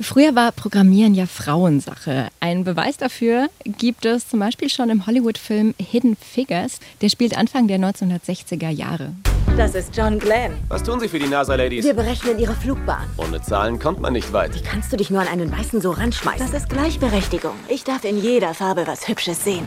Früher war Programmieren ja Frauensache. Ein Beweis dafür gibt es zum Beispiel schon im Hollywood-Film Hidden Figures. Der spielt Anfang der 1960er Jahre. Das ist John Glenn. Was tun Sie für die NASA-Ladies? Wir berechnen ihre Flugbahn. Ohne Zahlen kommt man nicht weit. Wie kannst du dich nur an einen Weißen so ranschmeißen? Das ist Gleichberechtigung. Ich darf in jeder Farbe was Hübsches sehen.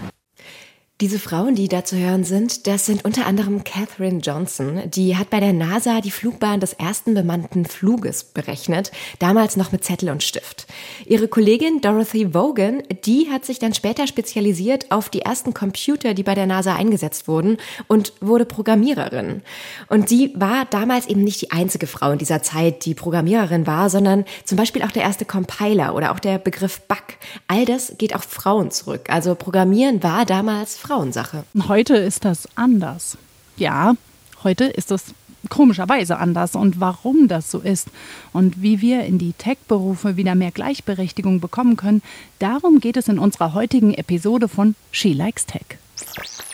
Diese Frauen, die da zu hören sind, das sind unter anderem Katherine Johnson. Die hat bei der NASA die Flugbahn des ersten bemannten Fluges berechnet, damals noch mit Zettel und Stift. Ihre Kollegin Dorothy Vaughan, die hat sich dann später spezialisiert auf die ersten Computer, die bei der NASA eingesetzt wurden und wurde Programmiererin. Und sie war damals eben nicht die einzige Frau in dieser Zeit, die Programmiererin war, sondern zum Beispiel auch der erste Compiler oder auch der Begriff Bug. All das geht auf Frauen zurück. Also Programmieren war damals Frauensache. Heute ist das anders. Ja, heute ist das komischerweise anders und warum das so ist und wie wir in die Tech-Berufe wieder mehr Gleichberechtigung bekommen können, darum geht es in unserer heutigen Episode von She Likes Tech.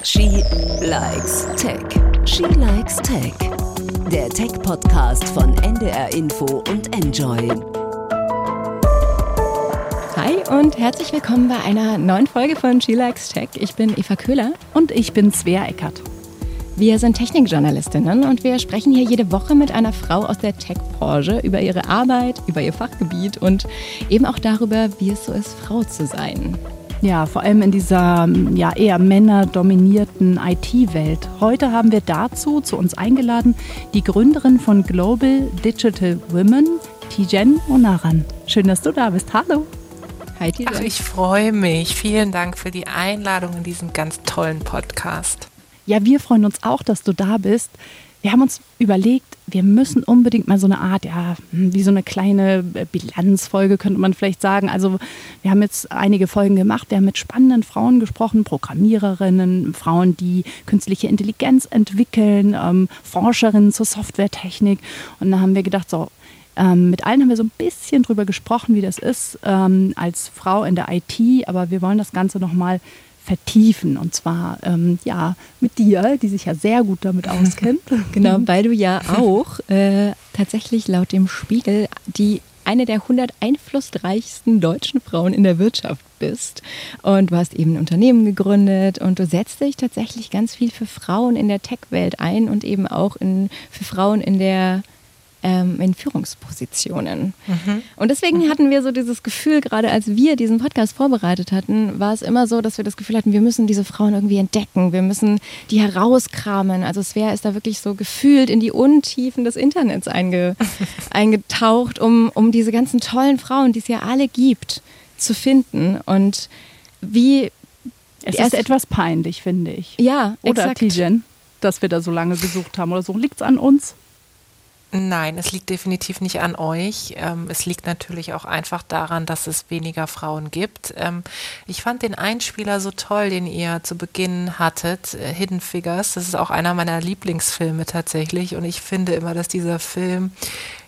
She Likes Tech. She Likes Tech. Der Tech-Podcast von NDR Info und Enjoy. Hi und herzlich willkommen bei einer neuen Folge von She Likes Tech. Ich bin Eva Köhler. Und ich bin Svea Eckert. Wir sind Technikjournalistinnen und wir sprechen hier jede Woche mit einer Frau aus der Tech-Branche über ihre Arbeit, über ihr Fachgebiet und eben auch darüber, wie es so ist, Frau zu sein. Ja, vor allem in dieser ja, eher männerdominierten IT-Welt. Heute haben wir dazu zu uns eingeladen die Gründerin von Global Digital Women, Tijen Onaran. Schön, dass du da bist. Hallo. Hi, Ach, ich freue mich. Vielen Dank für die Einladung in diesen ganz tollen Podcast. Ja, wir freuen uns auch, dass du da bist. Wir haben uns überlegt, wir müssen unbedingt mal so eine Art, ja, hm, wie so eine kleine Bilanzfolge, könnte man vielleicht sagen. Also, wir haben jetzt einige Folgen gemacht. Wir haben mit spannenden Frauen gesprochen, Programmiererinnen, Frauen, die künstliche Intelligenz entwickeln, ähm, Forscherinnen zur Softwaretechnik. Und da haben wir gedacht, so, ähm, mit allen haben wir so ein bisschen drüber gesprochen, wie das ist ähm, als Frau in der IT, aber wir wollen das Ganze nochmal vertiefen und zwar ähm, ja mit dir, die sich ja sehr gut damit auskennt. genau, weil du ja auch äh, tatsächlich laut dem Spiegel die eine der 100 einflussreichsten deutschen Frauen in der Wirtschaft bist. Und du hast eben ein Unternehmen gegründet und du setzt dich tatsächlich ganz viel für Frauen in der Tech-Welt ein und eben auch in, für Frauen in der ähm, in Führungspositionen. Mhm. Und deswegen mhm. hatten wir so dieses Gefühl, gerade als wir diesen Podcast vorbereitet hatten, war es immer so, dass wir das Gefühl hatten, wir müssen diese Frauen irgendwie entdecken, wir müssen die herauskramen. Also Svea ist da wirklich so gefühlt in die Untiefen des Internets einge eingetaucht, um, um diese ganzen tollen Frauen, die es ja alle gibt, zu finden. Und wie es ist etwas peinlich, finde ich. Ja, oder Tijen, dass wir da so lange gesucht haben oder so. Liegt es an uns? Nein, es liegt definitiv nicht an euch. Ähm, es liegt natürlich auch einfach daran, dass es weniger Frauen gibt. Ähm, ich fand den Einspieler so toll, den ihr zu Beginn hattet, äh, Hidden Figures. Das ist auch einer meiner Lieblingsfilme tatsächlich. Und ich finde immer, dass dieser Film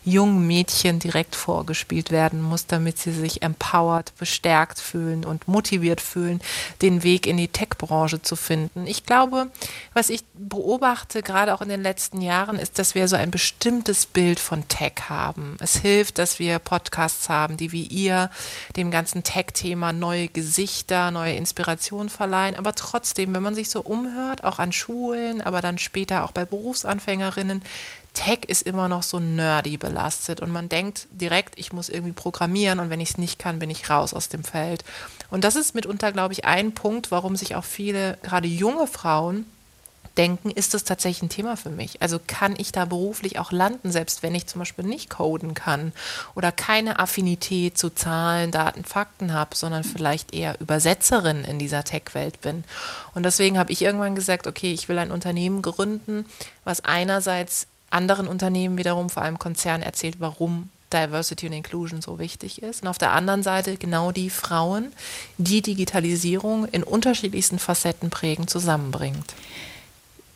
jungen Mädchen direkt vorgespielt werden muss, damit sie sich empowered, bestärkt fühlen und motiviert fühlen, den Weg in die Tech-Branche zu finden. Ich glaube, was ich beobachte, gerade auch in den letzten Jahren, ist, dass wir so ein bestimmtes Bild von Tech haben. Es hilft, dass wir Podcasts haben, die wie ihr dem ganzen Tech-Thema neue Gesichter, neue Inspiration verleihen. Aber trotzdem, wenn man sich so umhört, auch an Schulen, aber dann später auch bei Berufsanfängerinnen, Tech ist immer noch so nerdy belastet und man denkt direkt, ich muss irgendwie programmieren und wenn ich es nicht kann, bin ich raus aus dem Feld. Und das ist mitunter, glaube ich, ein Punkt, warum sich auch viele, gerade junge Frauen, denken, ist das tatsächlich ein Thema für mich? Also kann ich da beruflich auch landen, selbst wenn ich zum Beispiel nicht coden kann oder keine Affinität zu Zahlen, Daten, Fakten habe, sondern vielleicht eher Übersetzerin in dieser Tech-Welt bin. Und deswegen habe ich irgendwann gesagt, okay, ich will ein Unternehmen gründen, was einerseits anderen Unternehmen wiederum, vor allem Konzernen, erzählt, warum Diversity und Inclusion so wichtig ist. Und auf der anderen Seite genau die Frauen, die Digitalisierung in unterschiedlichsten Facetten prägen, zusammenbringt.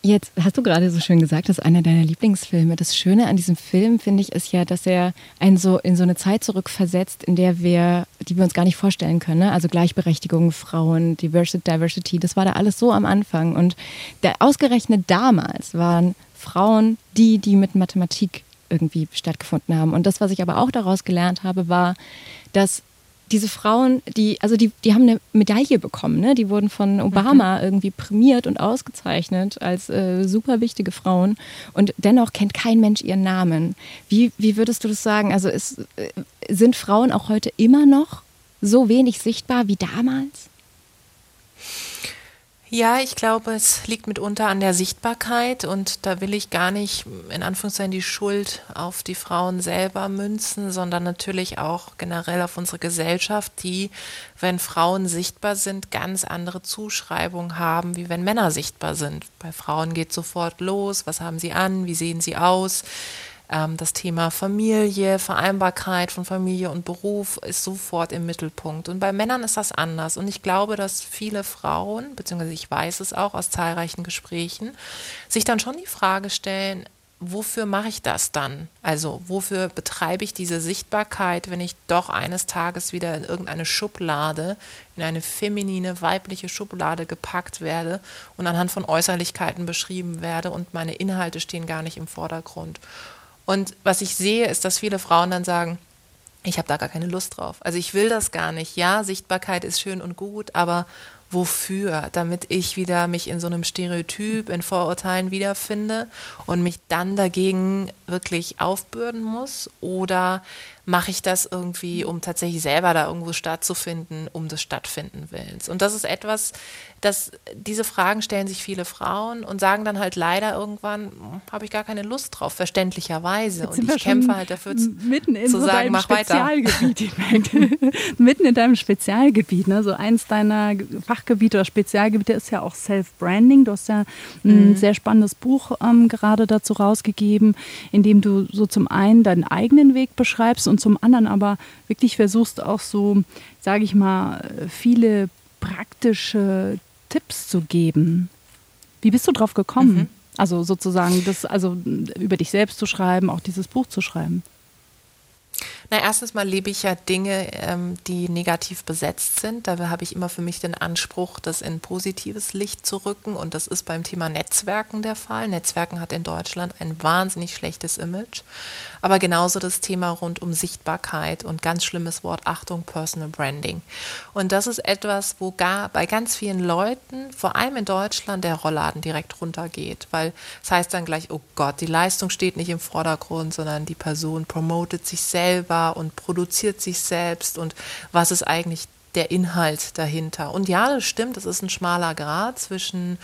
Jetzt hast du gerade so schön gesagt, das ist einer deiner Lieblingsfilme. Das Schöne an diesem Film, finde ich, ist ja, dass er einen so in so eine Zeit zurückversetzt, in der wir, die wir uns gar nicht vorstellen können. Ne? Also Gleichberechtigung, Frauen, Diversity, Diversity, das war da alles so am Anfang. Und der, ausgerechnet damals waren Frauen die, die mit Mathematik irgendwie stattgefunden haben. Und das, was ich aber auch daraus gelernt habe, war, dass diese Frauen, die, also die, die haben eine Medaille bekommen, ne? Die wurden von Obama mhm. irgendwie prämiert und ausgezeichnet als äh, super wichtige Frauen. Und dennoch kennt kein Mensch ihren Namen. Wie, wie würdest du das sagen? Also ist, äh, sind Frauen auch heute immer noch so wenig sichtbar wie damals? Ja, ich glaube, es liegt mitunter an der Sichtbarkeit und da will ich gar nicht in Anführungszeichen die Schuld auf die Frauen selber münzen, sondern natürlich auch generell auf unsere Gesellschaft, die, wenn Frauen sichtbar sind, ganz andere Zuschreibungen haben, wie wenn Männer sichtbar sind. Bei Frauen geht sofort los, was haben sie an, wie sehen sie aus, ähm, das Thema Familie, Vereinbarkeit von Familie und Beruf ist sofort im Mittelpunkt. Und bei Männern ist das anders. Und ich glaube, dass viele Frauen, beziehungsweise ich weiß es auch aus zahlreichen Gesprächen, sich dann schon die Frage stellen, wofür mache ich das dann? Also wofür betreibe ich diese Sichtbarkeit, wenn ich doch eines Tages wieder in irgendeine Schublade, in eine feminine, weibliche Schublade gepackt werde und anhand von Äußerlichkeiten beschrieben werde und meine Inhalte stehen gar nicht im Vordergrund. Und was ich sehe, ist, dass viele Frauen dann sagen, ich habe da gar keine Lust drauf. Also ich will das gar nicht. Ja, Sichtbarkeit ist schön und gut, aber wofür? Damit ich wieder mich in so einem Stereotyp, in Vorurteilen wiederfinde und mich dann dagegen wirklich aufbürden muss? Oder mache ich das irgendwie, um tatsächlich selber da irgendwo stattzufinden, um des Stattfinden willens? Und das ist etwas, dass diese Fragen stellen sich viele Frauen und sagen dann halt leider irgendwann, habe ich gar keine Lust drauf, verständlicherweise. Und ich kämpfe halt dafür mitten in zu so sagen, mach weiter. mitten in deinem Spezialgebiet, ne? so eins deiner Fachgebiete oder Spezialgebiete ist ja auch Self-Branding. Du hast ja ein mhm. sehr spannendes Buch ähm, gerade dazu rausgegeben, in dem du so zum einen deinen eigenen Weg beschreibst und zum anderen aber wirklich versuchst auch so, sage ich mal, viele praktische Tipps zu geben. Wie bist du drauf gekommen? Mhm. Also sozusagen das, also über dich selbst zu schreiben, auch dieses Buch zu schreiben. Na, erstens mal lebe ich ja Dinge, ähm, die negativ besetzt sind. Da habe ich immer für mich den Anspruch, das in positives Licht zu rücken. Und das ist beim Thema Netzwerken der Fall. Netzwerken hat in Deutschland ein wahnsinnig schlechtes Image. Aber genauso das Thema rund um Sichtbarkeit und ganz schlimmes Wort, Achtung, Personal Branding. Und das ist etwas, wo gar bei ganz vielen Leuten, vor allem in Deutschland, der Rollladen direkt runtergeht. Weil es das heißt dann gleich, oh Gott, die Leistung steht nicht im Vordergrund, sondern die Person promotet sich selber selber und produziert sich selbst und was ist eigentlich der Inhalt dahinter. Und ja, das stimmt, es ist ein schmaler Grad zwischen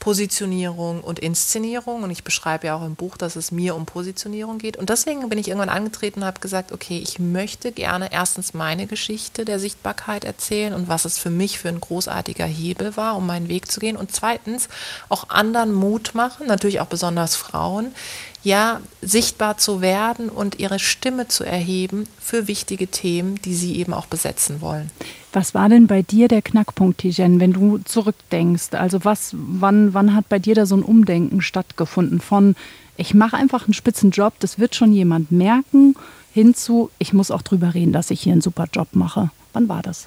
Positionierung und Inszenierung. Und ich beschreibe ja auch im Buch, dass es mir um Positionierung geht. Und deswegen bin ich irgendwann angetreten und habe gesagt, okay, ich möchte gerne erstens meine Geschichte der Sichtbarkeit erzählen und was es für mich für ein großartiger Hebel war, um meinen Weg zu gehen. Und zweitens auch anderen Mut machen, natürlich auch besonders Frauen, ja, sichtbar zu werden und ihre Stimme zu erheben für wichtige Themen, die sie eben auch besetzen wollen. Was war denn bei dir der Knackpunkt, Tijen, wenn du zurückdenkst? Also was, wann, wann hat bei dir da so ein Umdenken stattgefunden von ich mache einfach einen spitzen Job, das wird schon jemand merken, hinzu, ich muss auch drüber reden, dass ich hier einen super Job mache. Wann war das?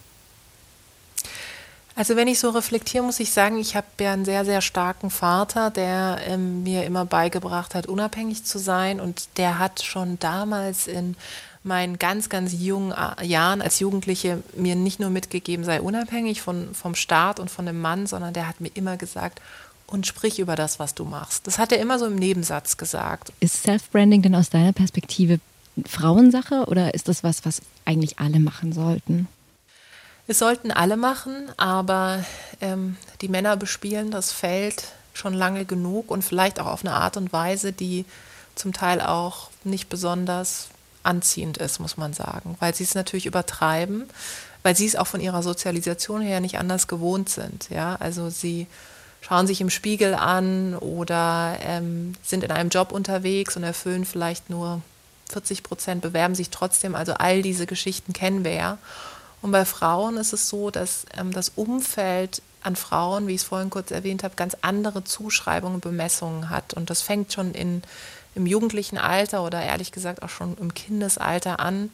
Also wenn ich so reflektiere, muss ich sagen, ich habe ja einen sehr, sehr starken Vater, der ähm, mir immer beigebracht hat, unabhängig zu sein. Und der hat schon damals in meinen ganz, ganz jungen äh, Jahren als Jugendliche mir nicht nur mitgegeben, sei unabhängig von, vom Staat und von dem Mann, sondern der hat mir immer gesagt, und sprich über das, was du machst. Das hat er immer so im Nebensatz gesagt. Ist Self-Branding denn aus deiner Perspektive Frauensache oder ist das was, was eigentlich alle machen sollten? Es sollten alle machen, aber ähm, die Männer bespielen das Feld schon lange genug und vielleicht auch auf eine Art und Weise, die zum Teil auch nicht besonders anziehend ist, muss man sagen, weil sie es natürlich übertreiben, weil sie es auch von ihrer Sozialisation her nicht anders gewohnt sind. Ja, also sie schauen sich im Spiegel an oder ähm, sind in einem Job unterwegs und erfüllen vielleicht nur 40 Prozent, bewerben sich trotzdem. Also all diese Geschichten kennen wir ja. Und bei Frauen ist es so, dass ähm, das Umfeld an Frauen, wie ich es vorhin kurz erwähnt habe, ganz andere Zuschreibungen und Bemessungen hat. Und das fängt schon in, im jugendlichen Alter oder ehrlich gesagt auch schon im Kindesalter an,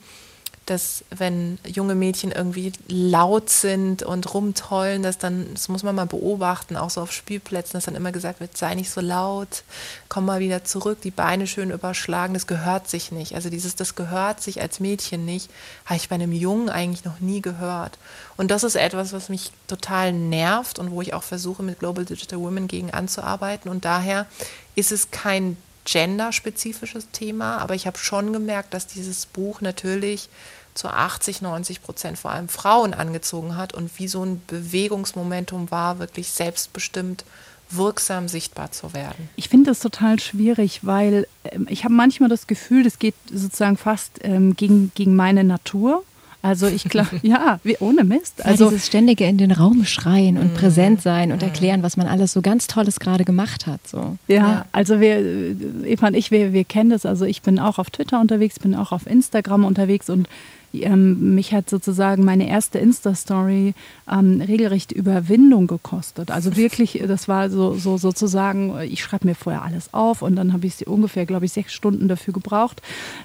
dass wenn junge Mädchen irgendwie laut sind und rumtollen, dass dann, das muss man mal beobachten, auch so auf Spielplätzen, dass dann immer gesagt wird, sei nicht so laut, komm mal wieder zurück, die Beine schön überschlagen, das gehört sich nicht. Also dieses, das gehört sich als Mädchen nicht, habe ich bei einem Jungen eigentlich noch nie gehört. Und das ist etwas, was mich total nervt und wo ich auch versuche, mit Global Digital Women gegen anzuarbeiten. Und daher ist es kein genderspezifisches Thema, aber ich habe schon gemerkt, dass dieses Buch natürlich zu 80, 90 Prozent vor allem Frauen angezogen hat und wie so ein Bewegungsmomentum war, wirklich selbstbestimmt wirksam sichtbar zu werden. Ich finde das total schwierig, weil ähm, ich habe manchmal das Gefühl, das geht sozusagen fast ähm, gegen, gegen meine Natur. Also ich glaube, ja, wie, ohne Mist. Also ja, dieses ständige in den Raum schreien und mm. präsent sein und Mhm. erklären, was man alles so ganz Tolles gerade gemacht hat. So. Ja, Ja. also wir, äh, Eva und ich, wir, wir kennen das. Also ich bin auch auf Twitter unterwegs, bin auch auf Instagram unterwegs und ähm, mich hat sozusagen meine erste Insta-Story ähm, regelrecht Überwindung gekostet. Also wirklich, das war so, so sozusagen, ich schreibe mir vorher alles auf und dann habe ich sie ungefähr, glaube ich, sechs Stunden dafür gebraucht,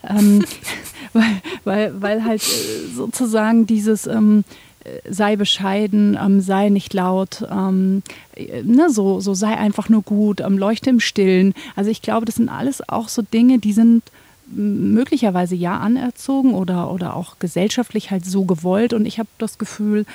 ähm, weil, weil, weil halt äh, sozusagen dieses ähm, äh, sei bescheiden, ähm, sei nicht laut, ähm, äh, ne, so, so sei einfach nur gut, ähm, leuchte im Stillen. Also ich glaube, das sind alles auch so Dinge, die sind möglicherweise ja anerzogen oder, oder auch gesellschaftlich halt so gewollt. Und ich habe das Gefühl,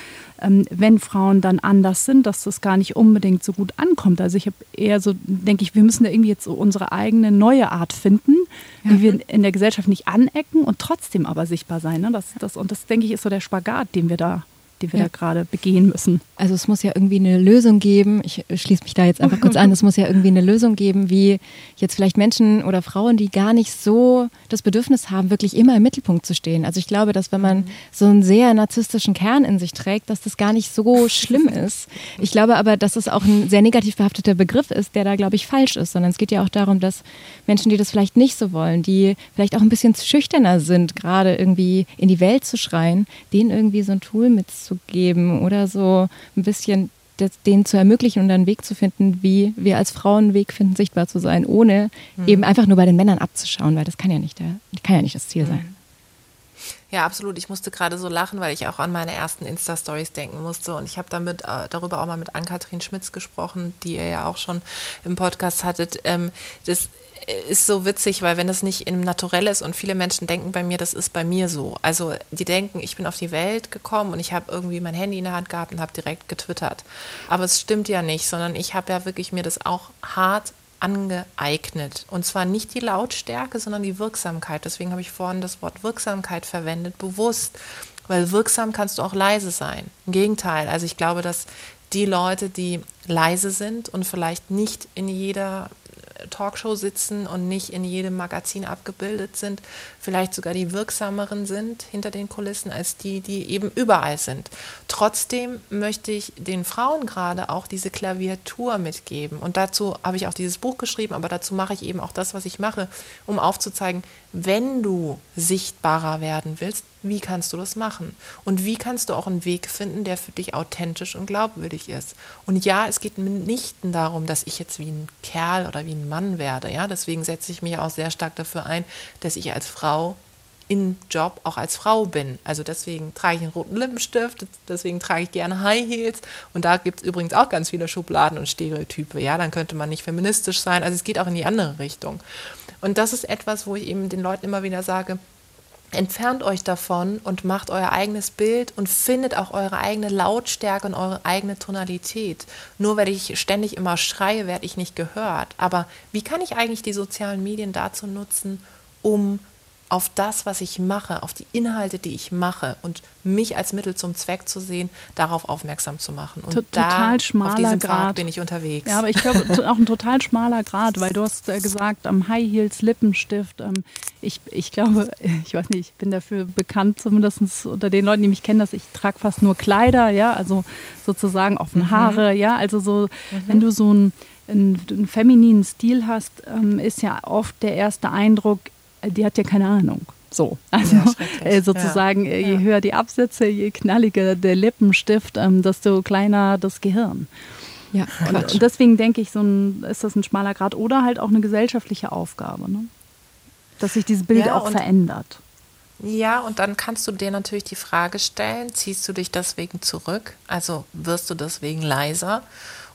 ähm, wenn Frauen dann anders sind, dass das gar nicht unbedingt so gut ankommt. Also ich habe eher so, denke ich, wir müssen da irgendwie jetzt so unsere eigene neue Art finden, wie wir in der Gesellschaft nicht anecken und trotzdem aber sichtbar sein. Ne? Das, das, und das, denke ich, ist so der Spagat, den wir da, den wir Ja. da gerade begehen müssen. Also es muss ja irgendwie eine Lösung geben. Ich schließe mich da jetzt einfach kurz an. Es muss ja irgendwie eine Lösung geben, wie jetzt vielleicht Menschen oder Frauen, die gar nicht so das Bedürfnis haben, wirklich immer im Mittelpunkt zu stehen. Also ich glaube, dass wenn man so einen sehr narzisstischen Kern in sich trägt, dass das gar nicht so schlimm ist. Ich glaube aber, dass es auch ein sehr negativ behafteter Begriff ist, der da, glaube ich, falsch ist. Sondern es geht ja auch darum, dass Menschen, die das vielleicht nicht so wollen, die vielleicht auch ein bisschen schüchterner sind, gerade irgendwie in die Welt zu schreien, denen irgendwie so ein Tool mitzugeben oder so ein bisschen das, denen zu ermöglichen und einen Weg zu finden, wie wir als Frauen einen Weg finden, sichtbar zu sein, ohne eben einfach nur bei den Männern abzuschauen, weil das kann ja nicht, der, kann ja nicht das Ziel sein. Ja, absolut. Ich musste gerade so lachen, weil ich auch an meine ersten Insta-Stories denken musste. Und ich habe damit äh, darüber auch mal mit Ann-Kathrin Schmitz gesprochen, die ihr ja auch schon im Podcast hattet. Ähm, das ist so witzig, weil wenn das nicht im Naturell ist und viele Menschen denken bei mir, das ist bei mir so. Also die denken, ich bin auf die Welt gekommen und ich habe irgendwie mein Handy in der Hand gehabt und habe direkt getwittert. Aber es stimmt ja nicht, sondern ich habe ja wirklich mir das auch hart angeeignet. Und zwar nicht die Lautstärke, sondern die Wirksamkeit. Deswegen habe ich vorhin das Wort Wirksamkeit verwendet, bewusst. Weil wirksam kannst du auch leise sein. Im Gegenteil. Also ich glaube, dass die Leute, die leise sind und vielleicht nicht in jeder Talkshow sitzen und nicht in jedem Magazin abgebildet sind, vielleicht sogar die wirksameren sind hinter den Kulissen als die, die eben überall sind. Trotzdem möchte ich den Frauen gerade auch diese Klaviatur mitgeben. Und dazu habe ich auch dieses Buch geschrieben, aber dazu mache ich eben auch das, was ich mache, um aufzuzeigen, wenn du sichtbarer werden willst, wie kannst du das machen? Und wie kannst du auch einen Weg finden, der für dich authentisch und glaubwürdig ist? Und ja, es geht mitnichten darum, dass ich jetzt wie ein Kerl oder wie ein Mann werde. Ja, deswegen setze ich mich auch sehr stark dafür ein, dass ich als Frau im Job auch als Frau bin. Also deswegen trage ich einen roten Lippenstift, deswegen trage ich gerne High Heels. Und da gibt es übrigens auch ganz viele Schubladen und Stereotype. Ja, dann könnte man nicht feministisch sein. Also es geht auch in die andere Richtung. Und das ist etwas, wo ich eben den Leuten immer wieder sage, entfernt euch davon und macht euer eigenes Bild und findet auch eure eigene Lautstärke und eure eigene Tonalität. Nur weil ich ständig immer schreie, werde ich nicht gehört. Aber wie kann ich eigentlich die sozialen Medien dazu nutzen, um auf das, was ich mache, auf die Inhalte, die ich mache und mich als Mittel zum Zweck zu sehen, darauf aufmerksam zu machen. Und To- da, total auf schmaler diesem Grad. Pfad bin ich unterwegs. Ja, aber ich glaube, auch ein total schmaler Grad, weil du hast äh, gesagt, am High Heels Lippenstift. Ähm, ich, ich glaube, ich weiß nicht, ich bin dafür bekannt, zumindest unter den Leuten, die mich kennen, dass ich trage fast nur Kleider, ja, also sozusagen offene Haare, ja, also so, wenn du so einen, einen, einen femininen Stil hast, ähm, ist ja oft der erste Eindruck, die hat ja keine Ahnung. So, also Ja, äh, sozusagen, äh, je Ja. höher die Absätze, je knalliger der Lippenstift, ähm, desto kleiner das Gehirn. Ja, Und, und deswegen denke ich, so ein, ist das ein schmaler Grad oder halt auch eine gesellschaftliche Aufgabe, ne? dass sich dieses Bild Ja, auch verändert. Ja, und dann kannst du dir natürlich die Frage stellen, ziehst du dich deswegen zurück? Also wirst du deswegen leiser?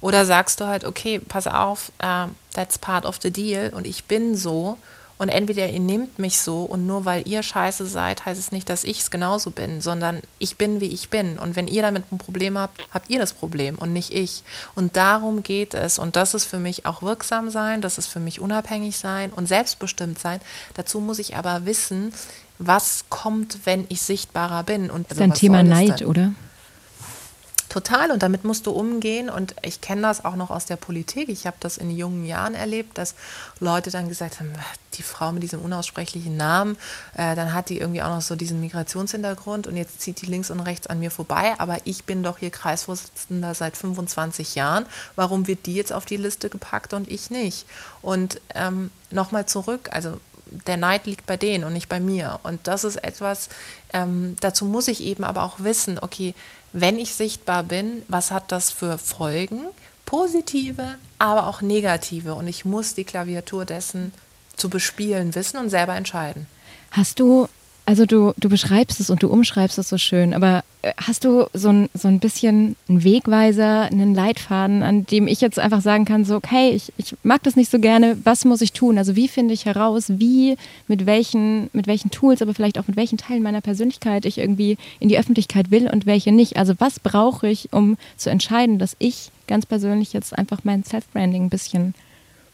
Oder sagst du halt, okay, pass auf, uh, that's part of the deal und ich bin so und entweder ihr nehmt mich so und nur weil ihr scheiße seid, heißt es nicht, dass ich es genauso bin, sondern ich bin, wie ich bin. Und wenn ihr damit ein Problem habt, habt ihr das Problem und nicht ich. Und darum geht es. Und das ist für mich auch wirksam sein, das ist für mich unabhängig sein und selbstbestimmt sein. Dazu muss ich aber wissen, was kommt, wenn ich sichtbarer bin. Und das ist ein Thema Neid, oder? Total, und damit musst du umgehen. Und ich kenne das auch noch aus der Politik. Ich habe das in jungen Jahren erlebt, dass Leute dann gesagt haben, die Frau mit diesem unaussprechlichen Namen, äh, dann hat die irgendwie auch noch so diesen Migrationshintergrund und jetzt zieht die links und rechts an mir vorbei. Aber ich bin doch hier Kreisvorsitzender seit 25 Jahren. Warum wird die jetzt auf die Liste gepackt und ich nicht? Und ähm, nochmal zurück, also der Neid liegt bei denen und nicht bei mir. Und das ist etwas, ähm, dazu muss ich eben aber auch wissen, okay, wenn ich sichtbar bin, was hat das für Folgen? Positive, aber auch negative. Und ich muss die Klaviatur dessen zu bespielen wissen und selber entscheiden. Hast du also du, du beschreibst es und du umschreibst es so schön, aber äh, hast du so ein, so ein bisschen einen Wegweiser, einen Leitfaden, an dem ich jetzt einfach sagen kann, so, okay, ich, ich mag das nicht so gerne, was muss ich tun? Also wie finde ich heraus, wie, mit welchen, mit welchen Tools, aber vielleicht auch mit welchen Teilen meiner Persönlichkeit ich irgendwie in die Öffentlichkeit will und welche nicht? Also was brauche ich, um zu entscheiden, dass ich ganz persönlich jetzt einfach mein Self-Branding ein bisschen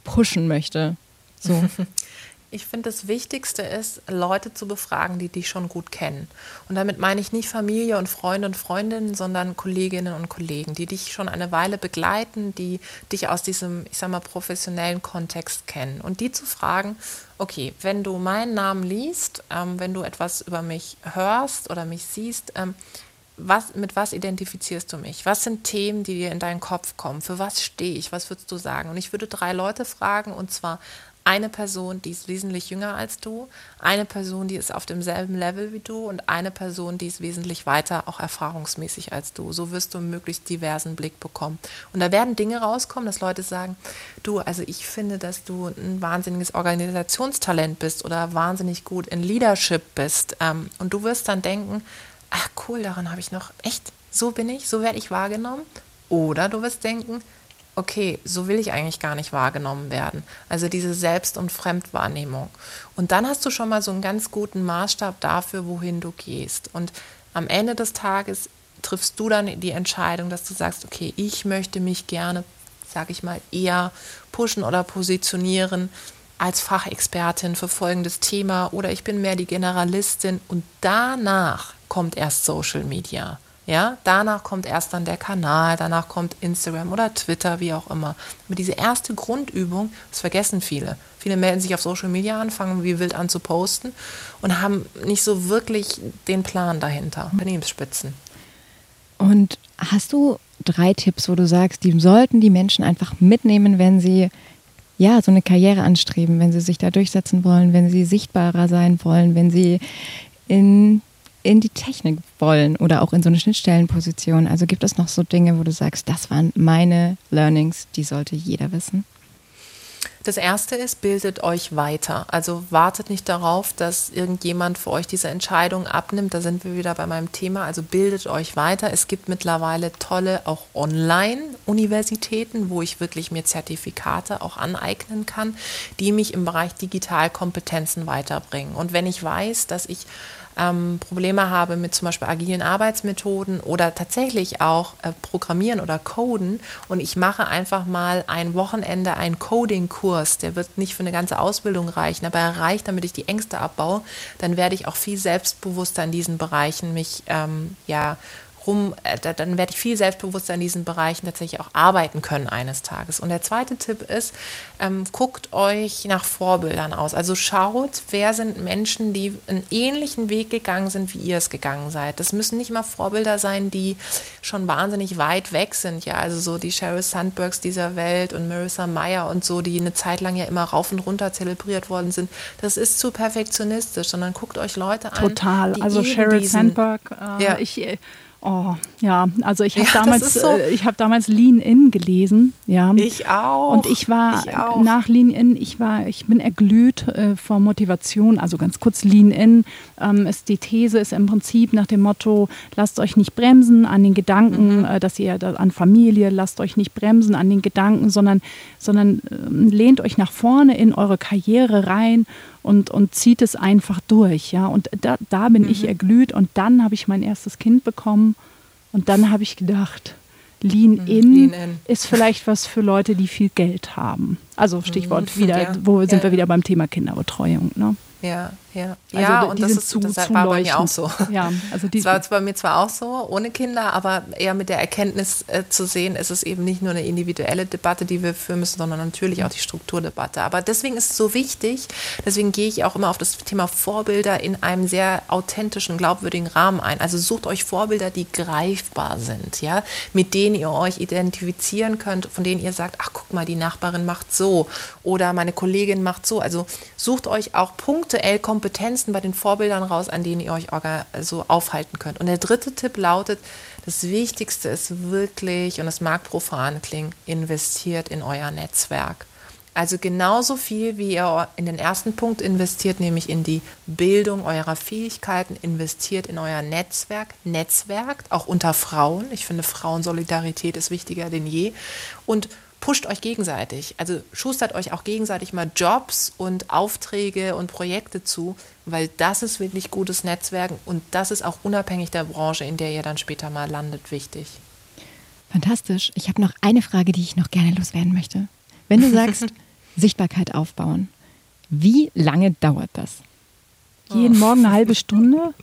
pushen möchte? So. Ich finde, das Wichtigste ist, Leute zu befragen, die dich schon gut kennen. Und damit meine ich nicht Familie und Freunde und Freundinnen, sondern Kolleginnen und Kollegen, die dich schon eine Weile begleiten, die dich aus diesem, ich sag mal, professionellen Kontext kennen. Und die zu fragen, okay, wenn du meinen Namen liest, ähm, wenn du etwas über mich hörst oder mich siehst, ähm, was, mit was identifizierst du mich? Was sind Themen, die dir in deinen Kopf kommen? Für was stehe ich? Was würdest du sagen? Und ich würde drei Leute fragen, und zwar eine Person, die ist wesentlich jünger als du, eine Person, die ist auf demselben Level wie du und eine Person, die ist wesentlich weiter, auch erfahrungsmäßig als du. So wirst du einen möglichst diversen Blick bekommen. Und da werden Dinge rauskommen, dass Leute sagen, du, also ich finde, dass du ein wahnsinniges Organisationstalent bist oder wahnsinnig gut in Leadership bist. Ähm, und du wirst dann denken, ach cool, daran habe ich noch, echt, so bin ich, so werde ich wahrgenommen. Oder du wirst denken, okay, so will ich eigentlich gar nicht wahrgenommen werden. Also diese Selbst- und Fremdwahrnehmung. Und dann hast du schon mal so einen ganz guten Maßstab dafür, wohin du gehst. Und am Ende des Tages triffst du dann die Entscheidung, dass du sagst, okay, ich möchte mich gerne, sage ich mal, eher pushen oder positionieren als Fachexpertin für folgendes Thema oder ich bin mehr die Generalistin und danach kommt erst Social Media. Ja, danach kommt erst dann der Kanal, danach kommt Instagram oder Twitter, wie auch immer. Aber diese erste Grundübung, das vergessen viele. Viele melden sich auf Social Media an, fangen wie wild an zu posten und haben nicht so wirklich den Plan dahinter. Unternehmensspitzen. Und hast du drei Tipps, wo du sagst, die sollten die Menschen einfach mitnehmen, wenn sie ja so eine Karriere anstreben, wenn sie sich da durchsetzen wollen, wenn sie sichtbarer sein wollen, wenn sie in in die Technik wollen oder auch in so eine Schnittstellenposition? Also gibt es noch so Dinge, wo du sagst, das waren meine Learnings, die sollte jeder wissen? Das erste ist, bildet euch weiter. Also wartet nicht darauf, dass irgendjemand für euch diese Entscheidung abnimmt. Da sind wir wieder bei meinem Thema. Also bildet euch weiter. Es gibt mittlerweile tolle auch Online-Universitäten, wo ich wirklich mir Zertifikate auch aneignen kann, die mich im Bereich Digitalkompetenzen weiterbringen. Und wenn ich weiß, dass ich ähm, Probleme habe mit zum Beispiel agilen Arbeitsmethoden oder tatsächlich auch äh, Programmieren oder Coden und ich mache einfach mal ein Wochenende einen Coding-Kurs, der wird nicht für eine ganze Ausbildung reichen, aber er reicht, damit ich die Ängste abbaue, dann werde ich auch viel selbstbewusster in diesen Bereichen mich ähm, ja rum, äh, dann werde ich viel selbstbewusster in diesen Bereichen tatsächlich auch arbeiten können eines Tages. Und der zweite Tipp ist, ähm, guckt euch nach Vorbildern aus. Also schaut, wer sind Menschen, die einen ähnlichen Weg gegangen sind, wie ihr es gegangen seid. Das müssen nicht mal Vorbilder sein, die schon wahnsinnig weit weg sind. Ja, also so die Sheryl Sandbergs dieser Welt und Marissa Meyer und so, die eine Zeit lang ja immer rauf und runter zelebriert worden sind. Das ist zu perfektionistisch, sondern guckt euch Leute an. Total. Also Sheryl Sandberg, äh, ja. ich Oh, ja, also ich habe Ja, damals, so. äh, ich habe damals Lean In gelesen, ja. Ich auch. Und ich war Ich nach Lean In, ich war, ich bin erglüht äh, vor Motivation. Also ganz kurz, Lean In ähm, ist die These, ist im Prinzip nach dem Motto, lasst euch nicht bremsen an den Gedanken, Mhm. äh, dass ihr da, an Familie, lasst euch nicht bremsen an den Gedanken, sondern, sondern ähm, lehnt euch nach vorne in eure Karriere rein und, und zieht es einfach durch. Ja? Und da, da bin Mhm. ich erglüht und dann habe ich mein erstes Kind bekommen und dann habe ich gedacht, Lean in, Mhm. Lean in. ist vielleicht was für Leute, die viel Geld haben. Also Stichwort wieder, Mhm. Ja. wo sind Ja, wir wieder beim Thema Kinderbetreuung. Ne? Ja, ja. Also ja, und das ist, zu- das zu war bei mir auch so. Ja, also die- das war bei mir zwar auch so, ohne Kinder, aber eher mit der Erkenntnis äh, zu sehen, es ist eben nicht nur eine individuelle Debatte, die wir führen müssen, sondern natürlich auch die Strukturdebatte. Aber deswegen ist es so wichtig, deswegen gehe ich auch immer auf das Thema Vorbilder in einem sehr authentischen, glaubwürdigen Rahmen ein. Also sucht euch Vorbilder, die greifbar sind, ja, mit denen ihr euch identifizieren könnt, von denen ihr sagt, ach guck mal, die Nachbarin macht so oder meine Kollegin macht so. Also sucht euch auch punktuell Kompetenzen bei den Vorbildern raus, an denen ihr euch so aufhalten könnt. Und der dritte Tipp lautet, das Wichtigste ist wirklich, und es mag profan klingen, investiert in euer Netzwerk. Also genauso viel, wie ihr in den ersten Punkt investiert, nämlich in die Bildung eurer Fähigkeiten, investiert in euer Netzwerk, netzwerkt, auch unter Frauen. Ich finde, Frauensolidarität ist wichtiger denn je. Und pusht euch gegenseitig. Also schustert euch auch gegenseitig mal Jobs und Aufträge und Projekte zu, weil das ist wirklich gutes Netzwerken und das ist auch unabhängig der Branche, in der ihr dann später mal landet, wichtig. Fantastisch. Ich habe noch eine Frage, die ich noch gerne loswerden möchte. Wenn du sagst, Sichtbarkeit aufbauen, wie lange dauert das? jeden Morgen eine halbe Stunde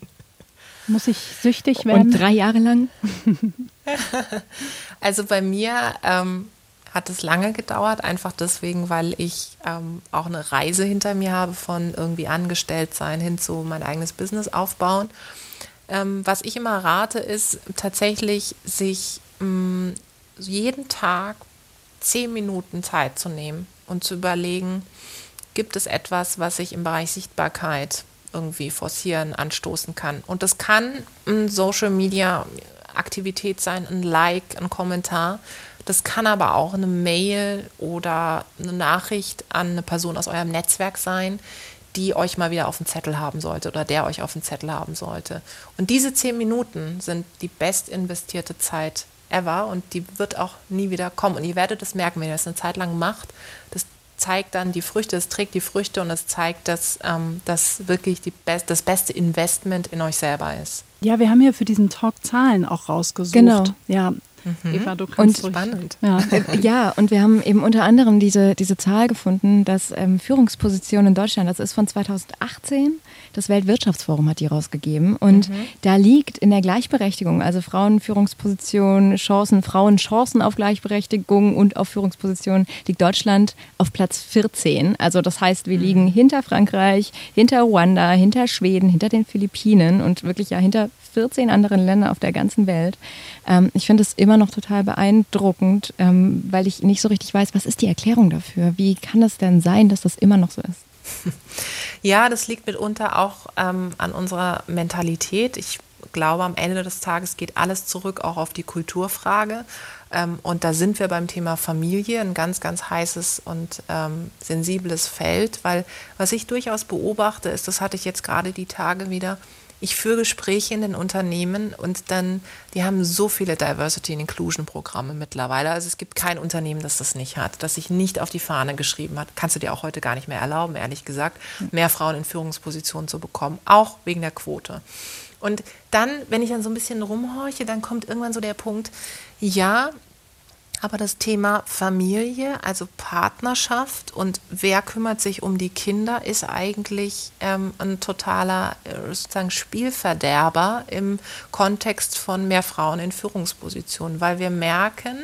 muss ich süchtig werden. Und drei Jahre lang? Also bei mir ähm, hat es lange gedauert, einfach deswegen, weil ich ähm, auch eine Reise hinter mir habe von irgendwie angestellt sein hin zu mein eigenes Business aufbauen. Ähm, was ich immer rate, ist tatsächlich sich mh, jeden Tag zehn Minuten Zeit zu nehmen und zu überlegen, gibt es etwas, was ich im Bereich Sichtbarkeit irgendwie forcieren, anstoßen kann. Und das kann ein Social Media Aktivität sein, ein Like, ein Kommentar. Das kann aber auch eine Mail oder eine Nachricht an eine Person aus eurem Netzwerk sein, die euch mal wieder auf dem Zettel haben sollte oder der euch auf dem Zettel haben sollte. Und diese zehn Minuten sind die best investierte Zeit ever und die wird auch nie wieder kommen. Und ihr werdet es merken, wenn ihr das eine Zeit lang macht. Das zeigt dann die Früchte, es trägt die Früchte und es zeigt, dass ähm, das wirklich die best, das beste Investment in euch selber ist. Ja, wir haben hier für diesen Talk Zahlen auch rausgesucht. Genau. Ja, Eva, du kannst Und- ruhig. Spannend. Ja. Äh, Ja, und wir haben eben unter anderem diese, diese Zahl gefunden, dass ähm, Führungspositionen in Deutschland, das ist von 2018, das Weltwirtschaftsforum hat die rausgegeben. Und da liegt in der Gleichberechtigung, also Frauenführungspositionen, Chancen, Frauen Chancen auf Gleichberechtigung und auf Führungspositionen, liegt Deutschland auf Platz 14. Also das heißt, wir liegen hinter Frankreich, hinter Ruanda, hinter Schweden, hinter den Philippinen und wirklich ja hinter 14 anderen Ländern auf der ganzen Welt. Ähm, ich finde es immer noch total beeindruckend, ähm, weil ich nicht so richtig weiß, was ist die Erklärung dafür? Wie kann es denn sein, dass das immer noch so ist? Ja, das liegt mitunter auch ähm, an unserer Mentalität. Ich glaube, am Ende des Tages geht alles zurück auch auf die Kulturfrage. Ähm, und da sind wir beim Thema Familie, ein ganz, ganz heißes und ähm, sensibles Feld, weil was ich durchaus beobachte, ist, das hatte ich jetzt gerade die Tage wieder, ich führe Gespräche in den Unternehmen und dann, die haben so viele Diversity and Inclusion Programme mittlerweile. Also es gibt kein Unternehmen, das das nicht hat, das sich nicht auf die Fahne geschrieben hat. Kannst du dir auch heute gar nicht mehr erlauben, ehrlich gesagt, mehr Frauen in Führungspositionen zu bekommen, auch wegen der Quote. Und dann, wenn ich dann so ein bisschen rumhorche, dann kommt irgendwann so der Punkt, ja, aber das Thema Familie, also Partnerschaft und wer kümmert sich um die Kinder, ist eigentlich ähm, ein totaler äh, sozusagen Spielverderber im Kontext von mehr Frauen in Führungspositionen, weil wir merken,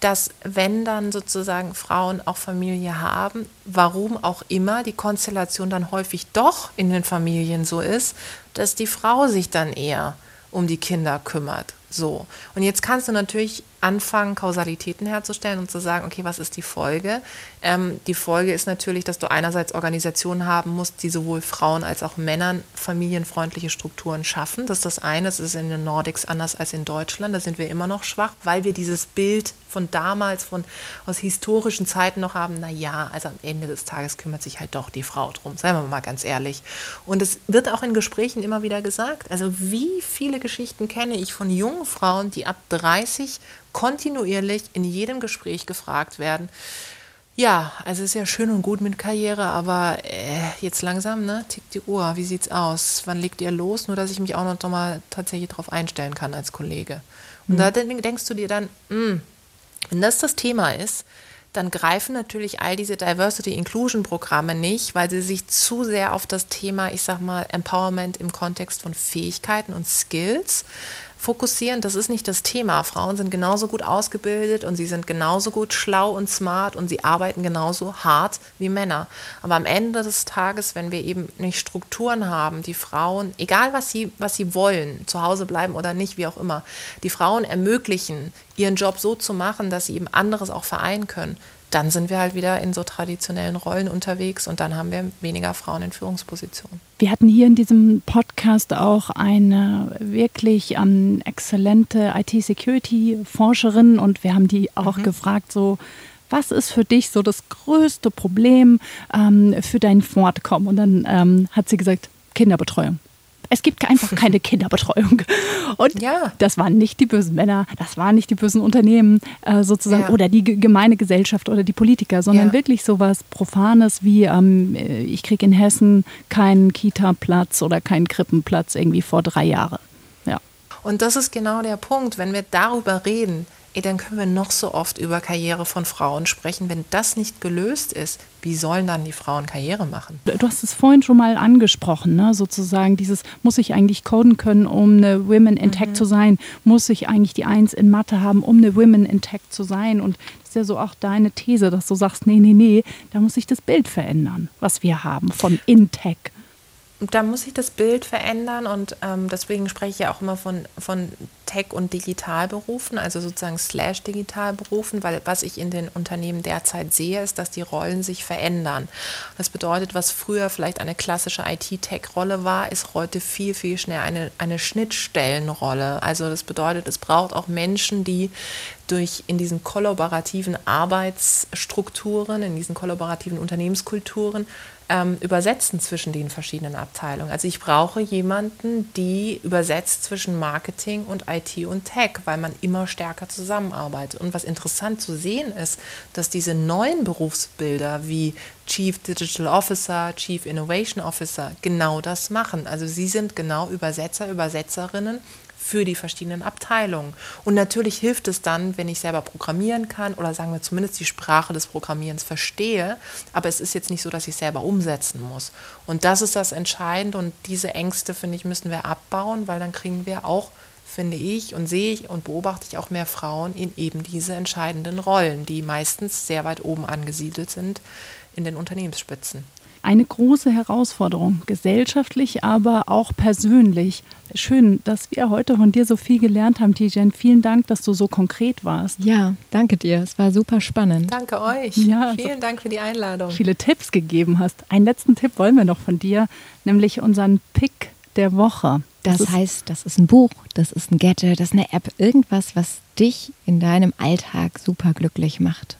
dass wenn dann sozusagen Frauen auch Familie haben, warum auch immer die Konstellation dann häufig doch in den Familien so ist, dass die Frau sich dann eher um die Kinder kümmert. So. Und jetzt kannst du natürlich anfangen, Kausalitäten herzustellen und zu sagen, okay, was ist die Folge? Ähm, die Folge ist natürlich, dass du einerseits Organisationen haben musst, die sowohl Frauen als auch Männern familienfreundliche Strukturen schaffen. Das ist das eine, das ist in den Nordics anders als in Deutschland, da sind wir immer noch schwach, weil wir dieses Bild von damals, von aus historischen Zeiten noch haben, na ja, also am Ende des Tages kümmert sich halt doch die Frau drum, seien wir mal ganz ehrlich. Und es wird auch in Gesprächen immer wieder gesagt, also wie viele Geschichten kenne ich von jungen Frauen, die ab 30 kontinuierlich in jedem Gespräch gefragt werden, ja, also ist ja schön und gut mit Karriere, aber äh, jetzt langsam, ne, tickt die Uhr. Wie sieht's aus? Wann legt ihr los? Nur, dass ich mich auch noch mal tatsächlich darauf einstellen kann als Kollege. Und mhm. da denkst du dir dann, mh, hm, wenn das das Thema ist, dann greifen natürlich all diese Diversity Inclusion Programme nicht, weil sie sich zu sehr auf das Thema, ich sag mal, Empowerment im Kontext von Fähigkeiten und Skills fokussieren. Das ist nicht das Thema. Frauen sind genauso gut ausgebildet und sie sind genauso gut schlau und smart und sie arbeiten genauso hart wie Männer. Aber am Ende des Tages, wenn wir eben nicht Strukturen haben, die Frauen, egal was sie, was sie wollen, zu Hause bleiben oder nicht, wie auch immer, die Frauen ermöglichen, ihren Job so zu machen, dass sie eben anderes auch vereinen können, dann sind wir halt wieder in so traditionellen Rollen unterwegs und dann haben wir weniger Frauen in Führungspositionen. Wir hatten hier in diesem Podcast auch eine wirklich ähm, exzellente IT-Security-Forscherin und wir haben die auch mhm. gefragt, so was ist für dich so das größte Problem ähm, für dein Fortkommen? Und dann ähm, hat sie gesagt, Kinderbetreuung. Es gibt einfach keine Kinderbetreuung. Und ja. das waren nicht die bösen Männer, das waren nicht die bösen Unternehmen äh, sozusagen ja. oder die gemeine Gesellschaft oder die Politiker, sondern ja. wirklich sowas Profanes wie ähm, äh, ich kriege in Hessen keinen Kita-Platz oder keinen Krippenplatz irgendwie vor drei Jahren. Ja. Und das ist genau der Punkt, wenn wir darüber reden, ey, dann können wir noch so oft über Karriere von Frauen sprechen. Wenn das nicht gelöst ist, wie sollen dann die Frauen Karriere machen? Du hast es vorhin schon mal angesprochen, ne? sozusagen dieses, muss ich eigentlich coden können, um eine Women in Tech mhm. zu sein? Muss ich eigentlich die Eins in Mathe haben, um eine Women in Tech zu sein? Und das ist ja so auch deine These, dass du sagst, nee, nee, nee, da muss sich das Bild verändern, was wir haben von in Tech da muss sich das Bild verändern und ähm, deswegen spreche ich ja auch immer von, von Tech- und Digitalberufen, also sozusagen slash Digitalberufen, weil was ich in den Unternehmen derzeit sehe, ist, dass die Rollen sich verändern. Das bedeutet, was früher vielleicht eine klassische IT-Tech-Rolle war, ist heute viel, viel schneller eine, eine Schnittstellenrolle. Also das bedeutet, es braucht auch Menschen, die durch in diesen kollaborativen Arbeitsstrukturen, in diesen kollaborativen Unternehmenskulturen ähm, übersetzen zwischen den verschiedenen Abteilungen. Also ich brauche jemanden, die übersetzt zwischen Marketing und IT und Tech, weil man immer stärker zusammenarbeitet. Und was interessant zu sehen ist, dass diese neuen Berufsbilder wie Chief Digital Officer, Chief Innovation Officer genau das machen. Also sie sind genau Übersetzer, Übersetzerinnen für die verschiedenen Abteilungen. Und natürlich hilft es dann, wenn ich selber programmieren kann oder sagen wir zumindest die Sprache des Programmierens verstehe, aber es ist jetzt nicht so, dass ich selber umsetzen muss. Und das ist das Entscheidende und diese Ängste, finde ich, müssen wir abbauen, weil dann kriegen wir auch finde ich und sehe ich und beobachte ich auch mehr Frauen in eben diese entscheidenden Rollen, die meistens sehr weit oben angesiedelt sind in den Unternehmensspitzen eine große Herausforderung, gesellschaftlich, aber auch persönlich. Schön, dass wir heute von dir so viel gelernt haben, Tijen. Vielen Dank, dass du so konkret warst. Ja, danke dir. Es war super spannend. Danke euch. Ja, Vielen Dank für die Einladung. Viele Tipps gegeben hast. Einen letzten Tipp wollen wir noch von dir, nämlich unseren Pick der Woche. Das, das heißt, das ist ein Buch, das ist ein Gadget, das ist eine App, irgendwas, was dich in deinem Alltag super glücklich macht.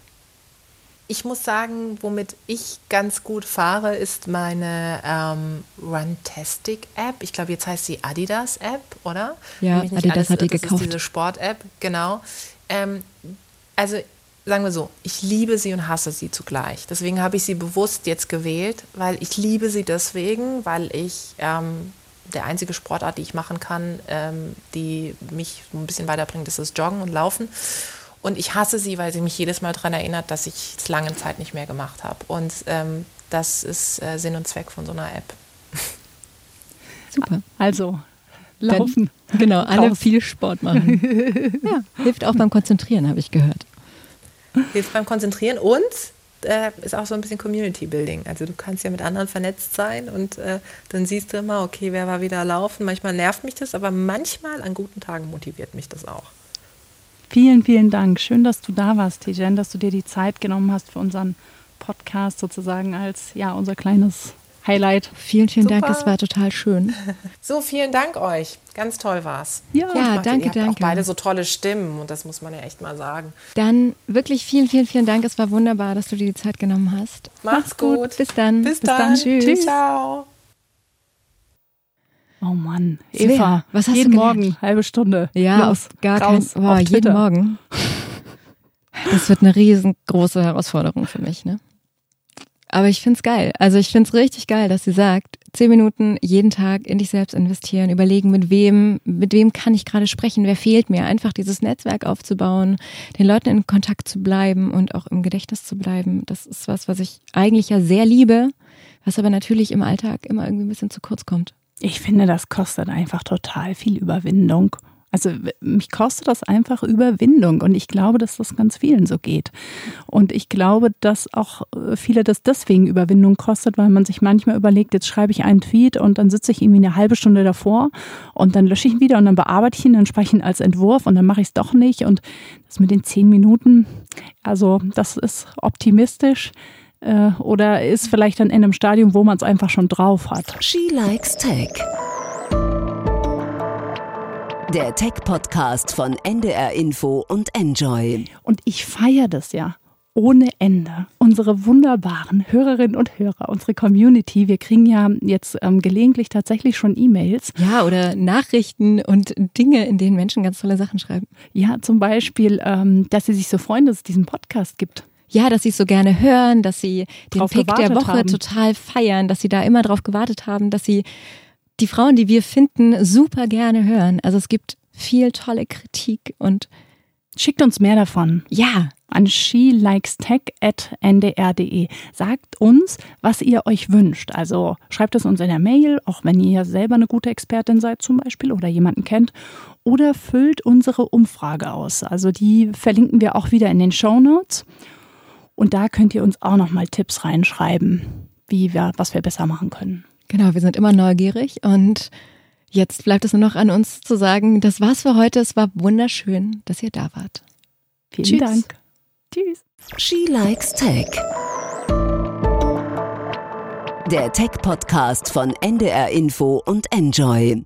Ich muss sagen, womit ich ganz gut fahre, ist meine ähm, Runtastic-App. Ich glaube, jetzt heißt sie Adidas-App, oder? Ja, Adidas hat die gekauft. Das ist diese Sport-App, genau. Ähm, also sagen wir so, ich liebe sie und hasse sie zugleich. Deswegen habe ich sie bewusst jetzt gewählt, weil ich liebe sie deswegen, weil ich ähm, der einzige Sportart, die ich machen kann, ähm, die mich ein bisschen weiterbringt, ist das Joggen und Laufen. Und ich hasse sie, weil sie mich jedes Mal daran erinnert, dass ich es lange Zeit nicht mehr gemacht habe. Und ähm, das ist äh, Sinn und Zweck von so einer App. Super. Also laufen. Dann, genau, alle Raus. viel Sport machen. ja, hilft auch beim Konzentrieren, habe ich gehört. Hilft beim Konzentrieren und äh, ist auch so ein bisschen Community Building. Also du kannst ja mit anderen vernetzt sein und äh, dann siehst du immer, okay, wer war wieder laufen. Manchmal nervt mich das, aber manchmal an guten Tagen motiviert mich das auch. Vielen, vielen Dank. Schön, dass du da warst, Tijen, dass du dir die Zeit genommen hast für unseren Podcast sozusagen als ja unser kleines Highlight. Vielen, vielen Super. Dank, es war total schön. So, vielen Dank euch. Ganz toll war's. Ja, Ja, Macht- danke, ihr habt danke. Auch beide so tolle Stimmen und das muss man ja echt mal sagen. Dann wirklich vielen, vielen, vielen Dank. Es war wunderbar, dass du dir die Zeit genommen hast. Macht's gut. Bis dann. Bis, Bis dann. dann. Tschüss. Ciao. Oh Mann, Svea, Eva, was hast jeden du gelernt? Morgen halbe Stunde. Ja, Los, auf gar raus, Boah, auf jeden Twitter. Morgen. Das wird eine riesengroße Herausforderung für mich, ne? Aber ich find's geil. Also ich find's richtig geil, dass sie sagt, zehn Minuten jeden Tag in dich selbst investieren, überlegen, mit wem, mit wem kann ich gerade sprechen, wer fehlt mir, einfach dieses Netzwerk aufzubauen, den Leuten in Kontakt zu bleiben und auch im Gedächtnis zu bleiben. Das ist was, was ich eigentlich ja sehr liebe, was aber natürlich im Alltag immer irgendwie ein bisschen zu kurz kommt. Ich finde, das kostet einfach total viel Überwindung. Also mich kostet das einfach Überwindung und ich glaube, dass das ganz vielen so geht. Und ich glaube, dass auch äh, viele das deswegen Überwindung kostet, weil man sich manchmal überlegt, jetzt schreibe ich einen Tweet und dann sitze ich irgendwie eine halbe Stunde davor und dann lösche ich ihn wieder und dann bearbeite ich ihn, dann spreche ich ihn als Entwurf und dann mache ich es doch nicht. Und das mit den zehn Minuten, also das ist optimistisch äh, oder ist vielleicht dann in einem Stadium, wo man es einfach schon drauf hat. She Likes Tech. Der Tech-Podcast von NDR Info und Enjoy. Und ich feiere das ja ohne Ende. Unsere wunderbaren Hörerinnen und Hörer, unsere Community, wir kriegen ja jetzt ähm, gelegentlich tatsächlich schon E-Mails. Ja, oder Nachrichten und Dinge, in denen Menschen ganz tolle Sachen schreiben. Ja, zum Beispiel, ähm, dass sie sich so freuen, dass es diesen Podcast gibt. Ja, dass sie es so gerne hören, dass sie den Drauf Pick der Woche haben. total feiern, dass sie da immer drauf gewartet haben, dass sie die Frauen, die wir finden, super gerne hören. Also es gibt viel tolle Kritik und Schickt uns mehr davon ja, an shelikestech.ndr.de. Sagt uns, was ihr euch wünscht. Also schreibt es uns in der Mail, auch wenn ihr selber eine gute Expertin seid zum Beispiel oder jemanden kennt. Oder füllt unsere Umfrage aus. Also die verlinken wir auch wieder in den Show Notes. Und da könnt ihr uns auch nochmal Tipps reinschreiben, wie wir, was wir besser machen können. genau, wir sind immer neugierig und jetzt bleibt es nur noch an uns zu sagen, das war's für heute. Es war wunderschön, dass ihr da wart. Vielen Tschüss. Dank. Tschüss. She Likes Tech. Der Tech-Podcast von NDR Info und Enjoy.